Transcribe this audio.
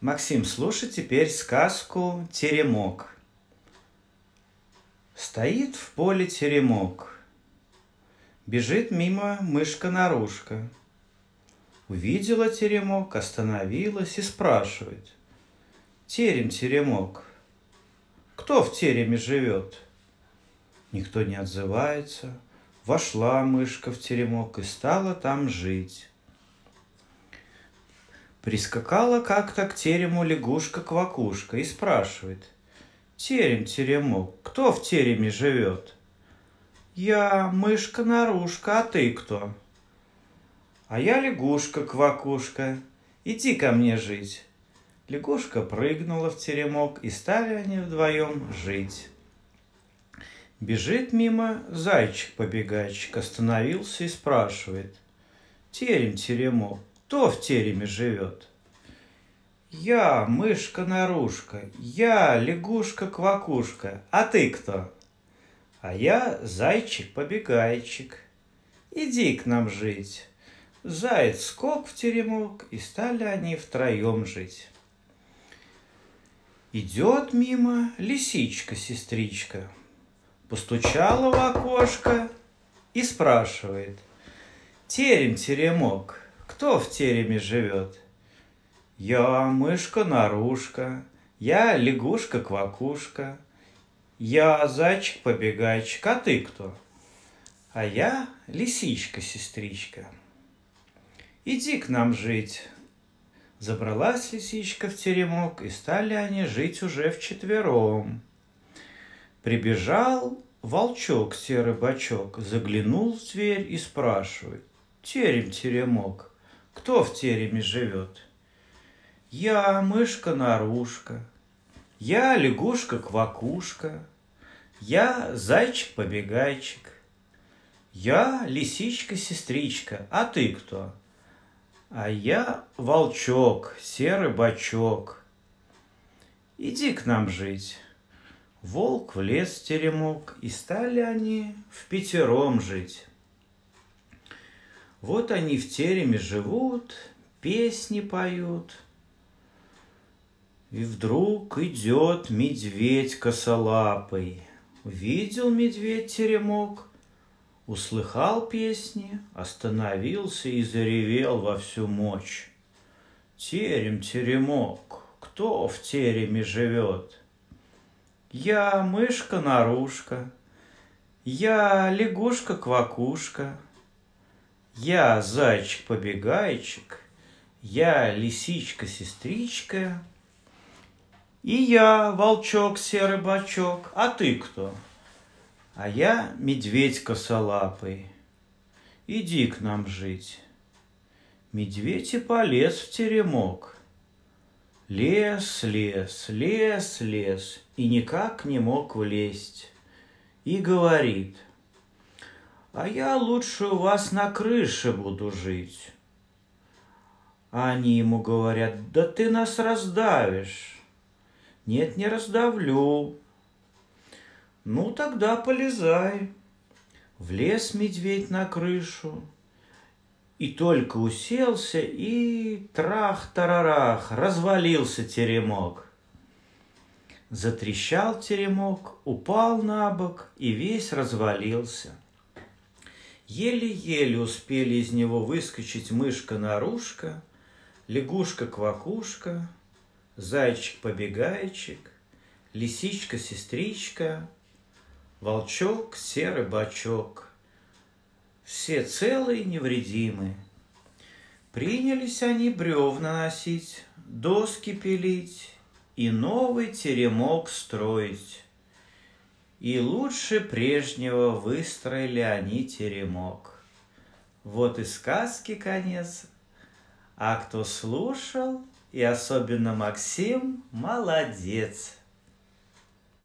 Максим, слушай теперь сказку «Теремок». Стоит в поле теремок. Бежит мимо мышка-нарушка. Увидела теремок, остановилась и спрашивает. Терем-теремок, кто в тереме живет? Никто не отзывается. Вошла мышка в теремок и стала там жить. Прискакала как-то к терему лягушка-квакушка и спрашивает. Терем-теремок, кто в тереме живет? Я мышка-нарушка, а ты кто? А я лягушка-квакушка, иди ко мне жить. Лягушка прыгнула в теремок, и стали они вдвоем жить. Бежит мимо зайчик-побегайчик, остановился и спрашивает. Терем-теремок, кто в тереме живет? Я мышка-нарушка, я лягушка-квакушка, а ты кто? А я зайчик-побегайчик. Иди к нам жить. Заяц скок в теремок, и стали они втроем жить. Идет мимо лисичка-сестричка, постучала в окошко и спрашивает. Терем-теремок, кто в тереме живет? Я мышка-нарушка, я лягушка-квакушка, я зайчик-побегайчик, а ты кто? А я лисичка-сестричка. Иди к нам жить. Забралась лисичка в теремок, и стали они жить уже вчетвером. Прибежал волчок серый бачок, заглянул в дверь и спрашивает. Терем-теремок, кто в тереме живет? Я мышка-нарушка, я лягушка-квакушка, я зайчик-побегайчик, я лисичка-сестричка, а ты кто? А я волчок, серый бачок. Иди к нам жить. Волк в лес теремок, и стали они в пятером жить. Вот они в тереме живут, песни поют. И вдруг идет медведь косолапый. Увидел медведь теремок, услыхал песни, остановился и заревел во всю мощь. Терем, теремок, кто в тереме живет? Я мышка-нарушка, я лягушка-квакушка, я зайчик-побегайчик, я лисичка-сестричка, и я волчок-серый бачок, а ты кто? — а я медведь косолапый. Иди к нам жить. Медведь и полез в теремок. Лес, лес, лес, лес, и никак не мог влезть. И говорит, а я лучше у вас на крыше буду жить. Они ему говорят, да ты нас раздавишь. Нет, не раздавлю, ну, тогда полезай. Влез медведь на крышу, и только уселся, и трах-тарарах, развалился теремок. Затрещал теремок, упал на бок и весь развалился. Еле-еле успели из него выскочить мышка-нарушка, лягушка-квакушка, зайчик-побегайчик, лисичка-сестричка, волчок, серый бачок. Все целые и невредимы. Принялись они бревна носить, доски пилить и новый теремок строить. И лучше прежнего выстроили они теремок. Вот и сказки конец. А кто слушал, и особенно Максим, молодец.